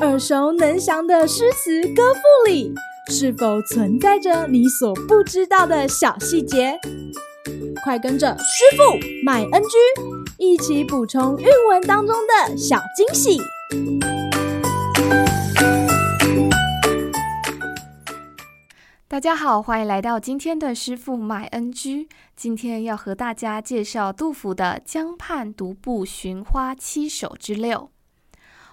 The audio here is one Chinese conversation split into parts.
耳熟能详的诗词歌赋里，是否存在着你所不知道的小细节？快跟着师傅麦恩居一起补充韵文当中的小惊喜！大家好，欢迎来到今天的师傅买恩居。今天要和大家介绍杜甫的《江畔独步寻花七首之六》。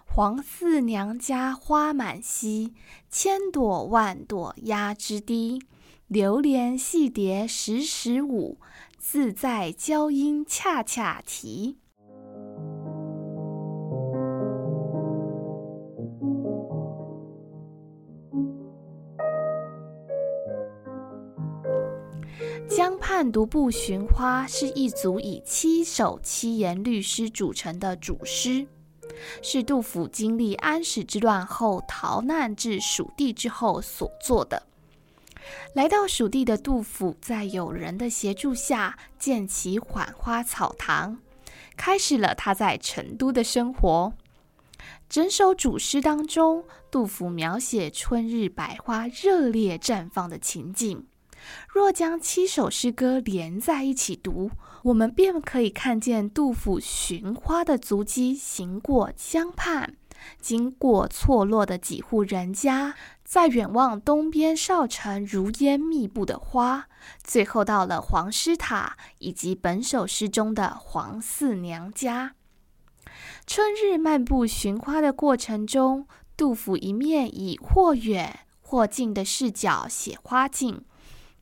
黄四娘家花满蹊，千朵万朵压枝低。流连戏蝶时时舞，自在娇莺恰恰啼。江畔独步寻花是一组以七首七言律诗组成的主诗。是杜甫经历安史之乱后逃难至蜀地之后所作的。来到蜀地的杜甫，在友人的协助下，建起浣花草堂，开始了他在成都的生活。整首主诗当中，杜甫描写春日百花热烈绽放的情景。若将七首诗歌连在一起读，我们便可以看见杜甫寻花的足迹行过江畔，经过错落的几户人家，再远望东边少城如烟密布的花，最后到了黄师塔以及本首诗中的黄四娘家。春日漫步寻花的过程中，杜甫一面以或远或近的视角写花景。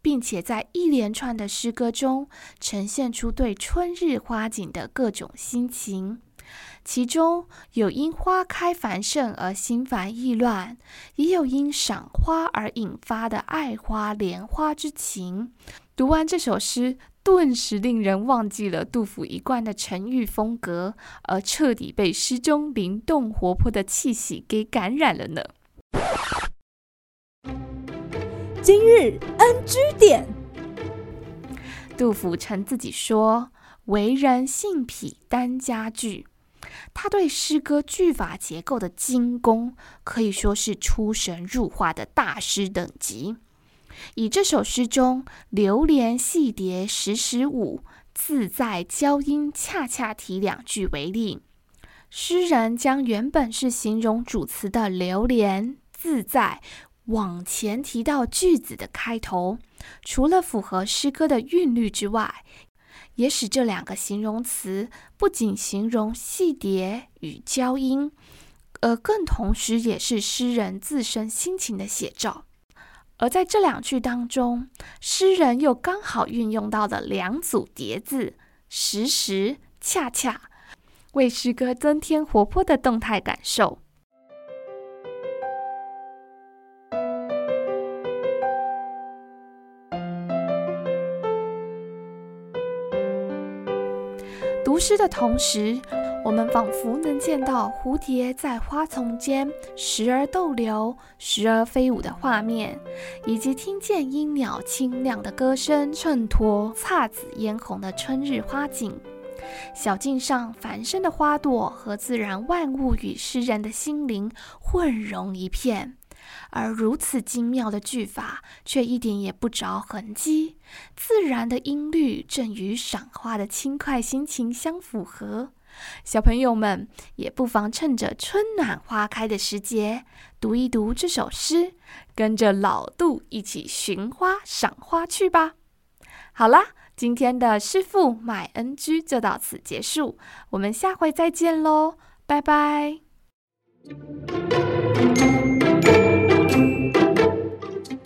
并且在一连串的诗歌中呈现出对春日花景的各种心情，其中有因花开繁盛而心烦意乱，也有因赏花而引发的爱花怜花之情。读完这首诗，顿时令人忘记了杜甫一贯的沉郁风格，而彻底被诗中灵动活泼的气息给感染了呢。今日 NG 点，杜甫称自己说：“为人性癖耽家句。”他对诗歌句法结构的精工，可以说是出神入化的大师等级。以这首诗中“流连戏蝶时时舞，自在娇莺恰恰啼”两句为例，诗人将原本是形容主词的流连自在。往前提到句子的开头，除了符合诗歌的韵律之外，也使这两个形容词不仅形容戏蝶与娇莺，而更同时也是诗人自身心情的写照。而在这两句当中，诗人又刚好运用到了两组叠字“时时”“恰恰”，为诗歌增添活泼的动态感受。读诗的同时，我们仿佛能见到蝴蝶在花丛间时而逗留、时而飞舞的画面，以及听见莺鸟清亮的歌声衬托姹紫嫣红的春日花景。小径上繁盛的花朵和自然万物与诗人的心灵混融一片。而如此精妙的句法，却一点也不着痕迹。自然的音律正与赏花的轻快心情相符合。小朋友们也不妨趁着春暖花开的时节，读一读这首诗，跟着老杜一起寻花赏花去吧。好啦，今天的师傅麦恩居就到此结束，我们下回再见喽，拜拜。